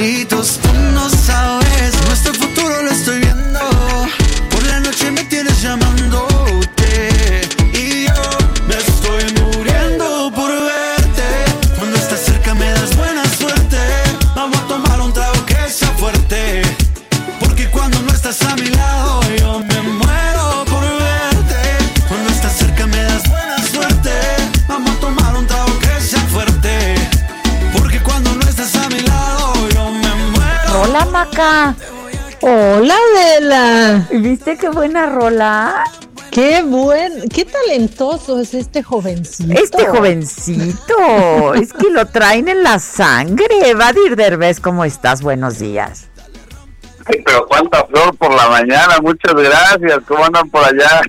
Solitos Hola, Adela. ¿Viste qué buena rola? Qué buen, qué talentoso es este jovencito. Este jovencito, es que lo traen en la sangre. Vadir Derbez, ¿cómo estás? Buenos días. Ay, pero cuánta flor por la mañana, muchas gracias. ¿Cómo andan por allá?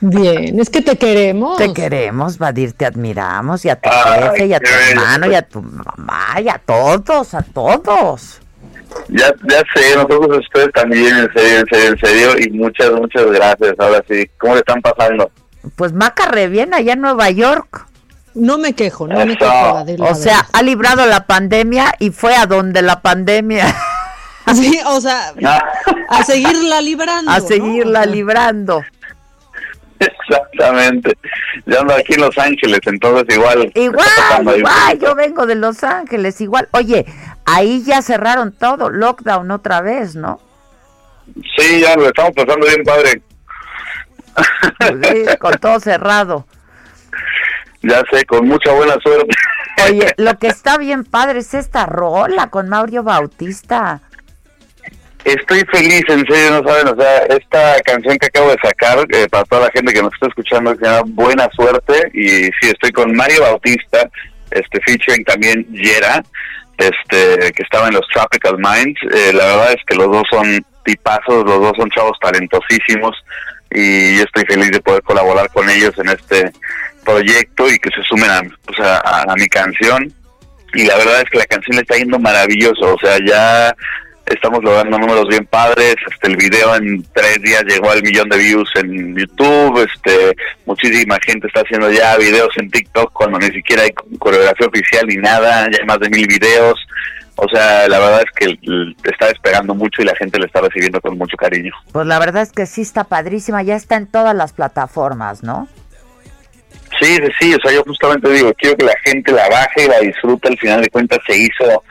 Bien, es que te queremos. Te queremos, Vadir, te admiramos, y a tu Ay, jefe, y a tu bello. hermano, y a tu mamá, y a todos, a todos. Ya, ya sé, nosotros ustedes también, en serio, en serio, en serio. Y muchas, muchas gracias. Ahora sí, ¿cómo le están pasando? Pues Maca re bien allá en Nueva York. No me quejo, no me Eso. quejo, Adela. O sea, ha librado la pandemia y fue a donde la pandemia, sí, o sea, a seguirla librando. a ¿no? seguirla O sea, librando. Exactamente. Yo ando aquí en Los Ángeles, entonces igual. Igual, igual, yo vengo de Los Ángeles, igual. Oye, ahí ya cerraron todo, lockdown otra vez, ¿no? Sí, ya lo estamos pasando bien, padre. Sí, con todo cerrado. Ya sé, con mucha buena suerte. Oye, lo que está bien padre es esta rola con Mauro Bautista. Estoy feliz, en serio, no saben, o sea, esta canción que acabo de sacar, eh, para toda la gente que nos está escuchando, que se llama Buena Suerte, y sí, estoy con Mario Bautista, este, featuring también Yera, este, que estaba en los Tropical Minds, eh, la verdad es que los dos son tipazos, los dos son chavos talentosísimos, y yo estoy feliz de poder colaborar con ellos en este proyecto y que se sumen a, pues, a- mi canción, y la verdad es que la canción le está yendo maravilloso, o sea, ya estamos logrando números bien padres, este el video en tres días llegó al millón de views en YouTube, este muchísima gente está haciendo ya videos en TikTok cuando ni siquiera hay coreografía oficial ni nada, ya hay más de mil videos, o sea, la verdad es que l- está despegando mucho y la gente le está recibiendo con mucho cariño. Pues la verdad es que sí está padrísima, ya está en todas las plataformas, ¿no? Sí, sí, sí, o sea, yo justamente digo, quiero que la gente la baje y la disfrute, al final de cuentas se hizo,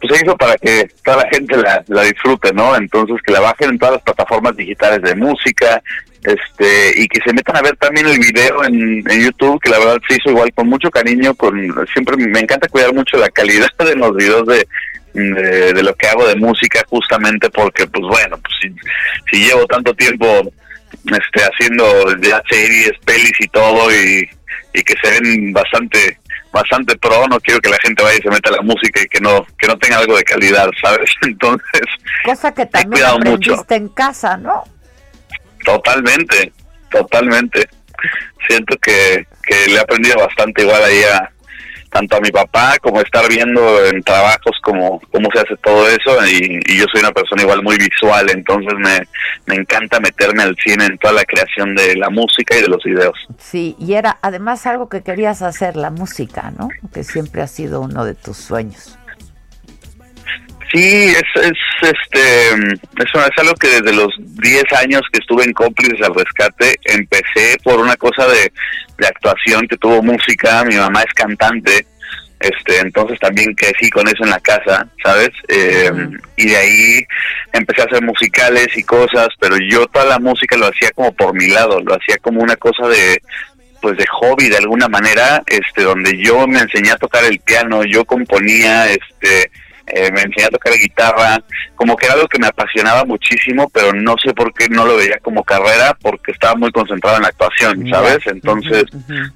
pues se hizo para que toda la gente la, la disfrute, ¿no? Entonces que la bajen en todas las plataformas digitales de música, este, y que se metan a ver también el video en, en YouTube, que la verdad se hizo igual con mucho cariño, con siempre me encanta cuidar mucho la calidad de los videos de, de, de lo que hago de música, justamente porque, pues bueno, pues si, si llevo tanto tiempo este haciendo ya series, pelis y todo y, y que se ven bastante bastante pro, no quiero que la gente vaya y se meta a la música y que no que no tenga algo de calidad, ¿sabes? Entonces, Cosa que también aprendiste mucho. en casa, ¿no? totalmente, totalmente. Siento que, que le he aprendido bastante igual ahí a tanto a mi papá como estar viendo en trabajos como cómo se hace todo eso y, yo soy una persona igual muy visual, entonces me, me encanta meterme al cine en toda la creación de la música y de los videos. Sí, y era además algo que querías hacer, la música, ¿no? Que siempre ha sido uno de tus sueños. Sí, es, es este eso es algo que desde los 10 años que estuve en cómplices al rescate empecé por una cosa de, de actuación que tuvo música, mi mamá es cantante, este entonces también crecí con eso en la casa, ¿sabes? Eh, Y de ahí empecé a hacer musicales y cosas, pero yo toda la música lo hacía como por mi lado, lo hacía como una cosa de pues de hobby de alguna manera, este, donde yo me enseñé a tocar el piano, yo componía, este, eh, me enseñé a tocar guitarra, como que era algo que me apasionaba muchísimo, pero no sé por qué no lo veía como carrera, porque estaba muy concentrado en la actuación, ¿sabes? Entonces,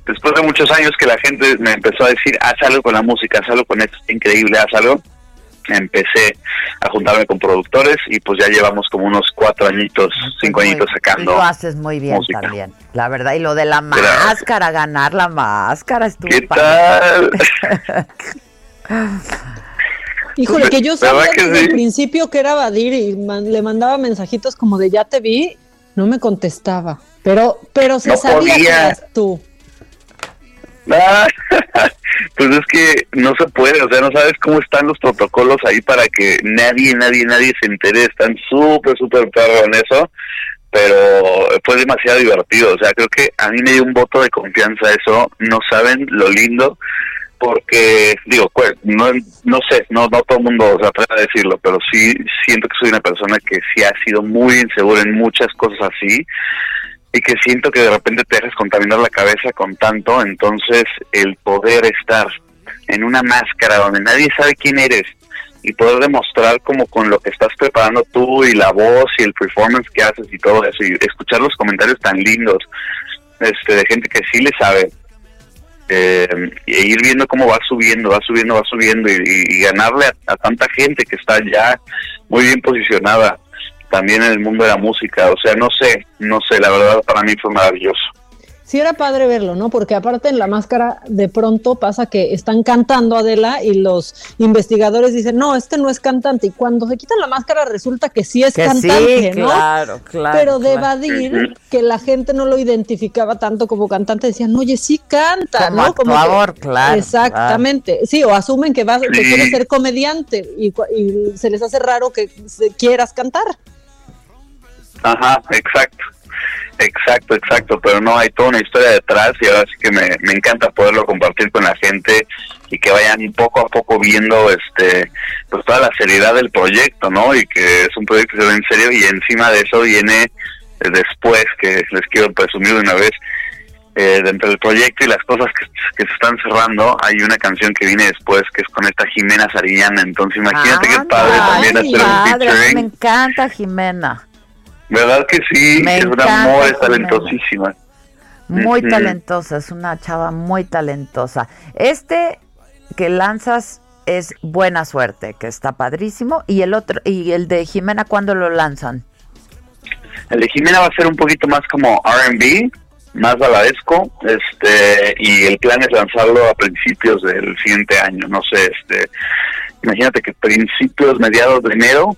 después de muchos años que la gente me empezó a decir, haz algo con la música, haz algo con esto, es increíble, haz algo, empecé a juntarme con productores y pues ya llevamos como unos cuatro añitos, cinco añitos sacando. Lo haces muy bien también, la verdad. Y lo de la máscara, ganar la máscara, estuvo ¿Qué tal? Híjole, que yo sabía desde el principio que era Badir y le mandaba mensajitos como de ya te vi, no me contestaba. Pero, pero se sabía que eras tú. Ah, pues es que no se puede, o sea, no sabes cómo están los protocolos ahí para que nadie, nadie, nadie se entere. Están súper, súper perro en eso, pero fue demasiado divertido. O sea, creo que a mí me dio un voto de confianza eso. No saben lo lindo porque digo, pues, no, no sé, no, no todo el mundo se atreve a decirlo, pero sí siento que soy una persona que sí ha sido muy insegura en muchas cosas así y que siento que de repente te dejas contaminar la cabeza con tanto, entonces el poder estar en una máscara donde nadie sabe quién eres y poder demostrar como con lo que estás preparando tú y la voz y el performance que haces y todo eso y escuchar los comentarios tan lindos este de gente que sí le sabe eh, e ir viendo cómo va subiendo, va subiendo, va subiendo y, ganarle a, tanta gente que está ya muy bien posicionada también en el mundo de la música. O sea, no sé, no sé, la verdad para mí fue maravilloso sí era padre verlo, ¿no? Porque aparte en la máscara de pronto pasa que están cantando Adela y los investigadores dicen, no, este no es cantante. Y cuando se quitan la máscara resulta que sí es cantante, ¿no? Claro, claro. Pero de evadir que la gente no lo identificaba tanto como cantante, decían, oye, sí canta, ¿no? Como favor, claro. Exactamente. Sí, o asumen que, vas, que quieres ser comediante y, y se les hace raro que quieras cantar. Ajá, exacto. Exacto, exacto, pero no, hay toda una historia detrás y ahora sí que me, me encanta poderlo compartir con la gente y que vayan poco a poco viendo este pues toda la seriedad del proyecto, ¿no? Y que es un proyecto que se ve en serio y encima de eso viene eh, después, que les quiero presumir de una vez, eh, dentro del proyecto y las cosas que, que, se están cerrando, hay una canción que viene después que es con esta Jimena Sariñana, entonces imagínate que padre también hacer un featuring. Me encanta Jimena. ¿Verdad que sí? es una muy talentosísima. Muy talentosa, es una chava muy talentosa. Este que lanzas es Buena Suerte, que está padrísimo. Y el otro, y el de Jimena, ¿cuándo lo lanzan? El de Jimena va a ser un poquito más como R&B, más baladesco, este, y el plan es lanzarlo a principios del siguiente año, no sé, este, imagínate que principios, mediados de enero,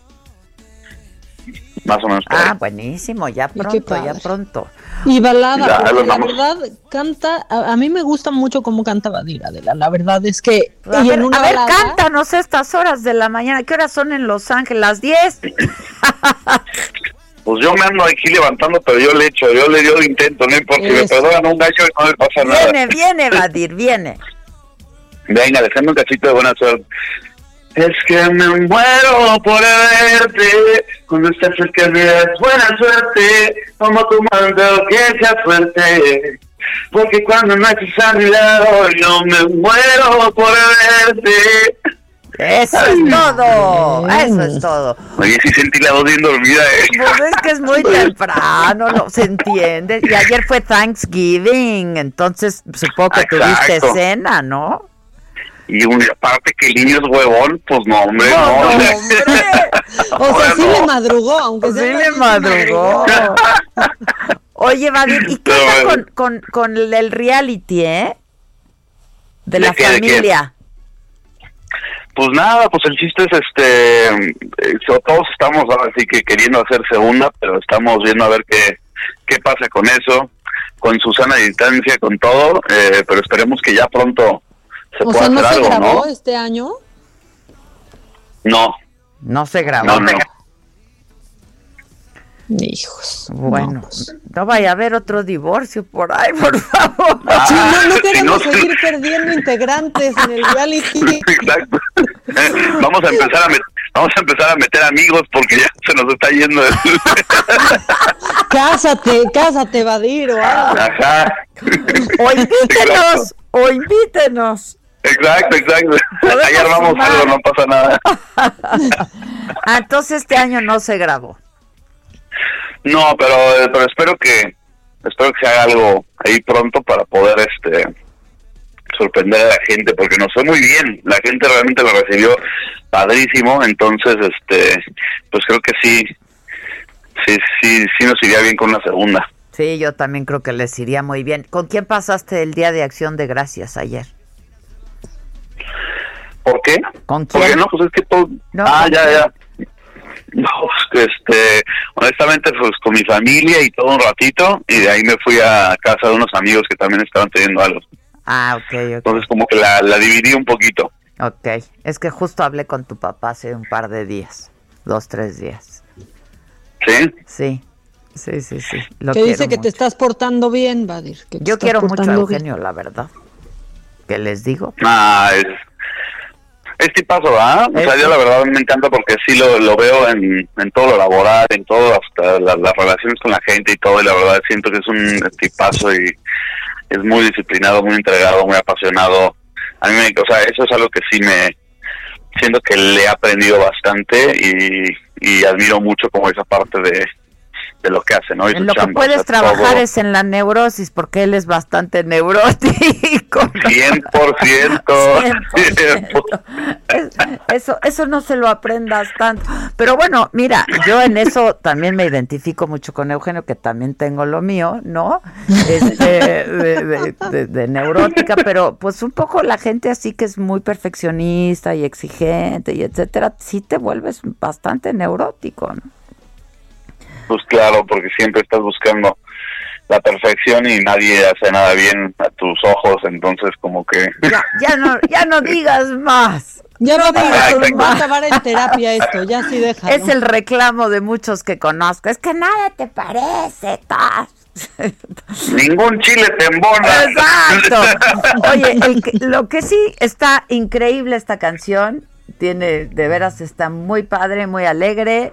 más o menos. Ah, buenísimo, ya pronto, ya pronto. Y balada, la verdad canta, a, mí me gusta mucho cómo canta Badira, Adela, la verdad es que... A ver, a ver cántanos estas horas de la mañana, ¿qué horas son en Los Ángeles? ¿Las 10? pues yo me ando aquí levantando, pero yo le echo, yo le dio el intento, no importa, si me perdonan un gallo y no me pasa nada. Viene, viene, Badir, viene. Venga, déjame un cachito de buena suerte. Es que me muero por verte, cuando estás cerca de es buena suerte, como tu mando que sea fuerte. Porque cuando no estás a mi lado, yo me muero por verte. Eso es todo, eso es todo. Oye, sí sentí la voz bien dormida. ¿eh? Pues es que es muy temprano, no se entiende. Y ayer fue Thanksgiving, entonces supongo que tuviste cena, ¿no? Y un, aparte que el niño es huevón, pues no, hombre, no. o sea, sí le madrugó, aunque sea. Sí le madrugó. Oye, Vadir, ¿y qué tal con, con, con, el reality, eh? De, la familia. Pues nada, pues el chiste es este, eh, todos estamos ahora sí que queriendo hacer segunda, pero estamos viendo a ver qué, qué pasa con eso, con Susana distancia, con todo, eh, pero esperemos que ya pronto o sea, ¿no se grabó este año? No. No se grabó. No, no. Hijos. Bueno, pues. no, vaya a haber otro divorcio por ahí, por favor. Ah, no, queremos seguir perdiendo integrantes en el reality. Exacto. Vamos a empezar a meter vamos a empezar a meter amigos porque ya se nos está yendo. El... cásate, cásate, Vadir o algo. Ajá. O invítenos, o invítenos. Exacto, exacto. Ahí armamos sumar. algo, no pasa nada. Ah, entonces este año no se grabó. No, pero, pero espero que espero que se haga algo ahí pronto para poder este sorprender a la gente porque nos fue muy bien la gente realmente lo recibió padrísimo entonces este pues creo que sí sí sí sí nos iría bien con una segunda Sí, yo también creo que les iría muy bien. ¿Con quién pasaste el Día de Acción de Gracias ayer? ¿Por qué? ¿Con porque quién? no pues es que todo No, ah ¿con ya ya no pues, este honestamente pues con mi familia y todo un ratito y de ahí me fui a casa de unos amigos que también estaban teniendo algo Ah, ok, ok. entonces como que la, la dividí un poquito Ok, es que justo hablé con tu papá hace un par de días, dos, tres días. sí Sí, sí, sí, sí. Lo que dice que mucho. te estás portando bien, Vadir. que Yo quiero mucho a bien. Eugenio, la verdad. ¿Qué les digo? Ah, es, es tipazo, ¿verdad? O sea, yo la verdad me encanta porque sí lo, lo veo en, en todo lo laboral, en todo, hasta la- las relaciones con la gente y todo, y la verdad siento que es un tipazo y es muy disciplinado, muy entregado, muy apasionado. A mí, me, o sea, eso es algo que sí me siento que le he aprendido bastante y, y admiro mucho como esa parte de, de lo que hace, ¿no? Y su En lo que o puedes sea, trabajar todo. es en la neurosis, porque él es bastante neurótico. 100%. 100%. Es- Eso, eso no se lo aprendas tanto. Pero bueno, mira, yo en eso también me identifico mucho con Eugenio, que también tengo lo mío, ¿no? Este, de, de- de- de neurótica, pero pues un poco la gente así que es muy perfeccionista y exigente y etcétera, sí te vuelves bastante neurótico, ¿no? Pues claro, porque siempre estás buscando la perfección y nadie hace nada bien a tus ojos, entonces como que... Ya, ya no, ya no digas más. Ya no digas, a acabar en terapia esto, ya sí deja. Es el reclamo de muchos que conozco. Es que nada te parece, Taz. Ningún chile te embona. Exacto. Oye, el que- lo que sí está increíble esta canción, tiene, de veras está muy padre, muy alegre,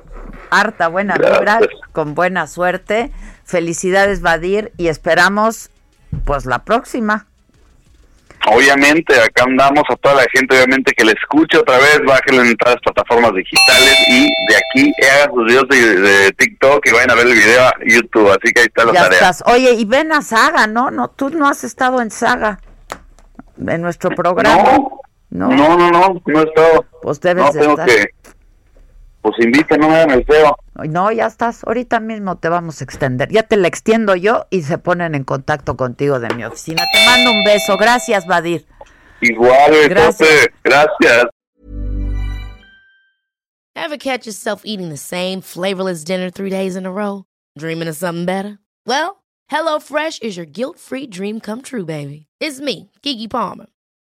harta buena vibra, Gracias. con buena suerte. Felicidades, Vadir, y esperamos, pues, la próxima. Obviamente, acá andamos a toda la gente, obviamente que le escuche otra vez, bájenle en todas las plataformas digitales y de aquí hagan sus videos de, de TikTok y vayan a ver el video a YouTube, así que ahí está la Ya tarea. estás. Oye, y ven a Saga, ¿no? No, tú no has estado en Saga, en nuestro programa. No, No. no, no, no, no he estado. Pues debes no, de tengo estar. que... Pues inviten, no me hagan el feo. No, ya estás. Ahorita mismo te vamos a extender. Ya te la extiendo yo y se ponen en contacto contigo de mi oficina. Te mando un beso. Gracias, Vadir. Igual, Gracias. gracias. Ever catch yourself eating the same flavorless dinner three days in a row? Dreaming of something better? Well, HelloFresh is your guilt free dream come true, baby. It's me, Kiki Palmer.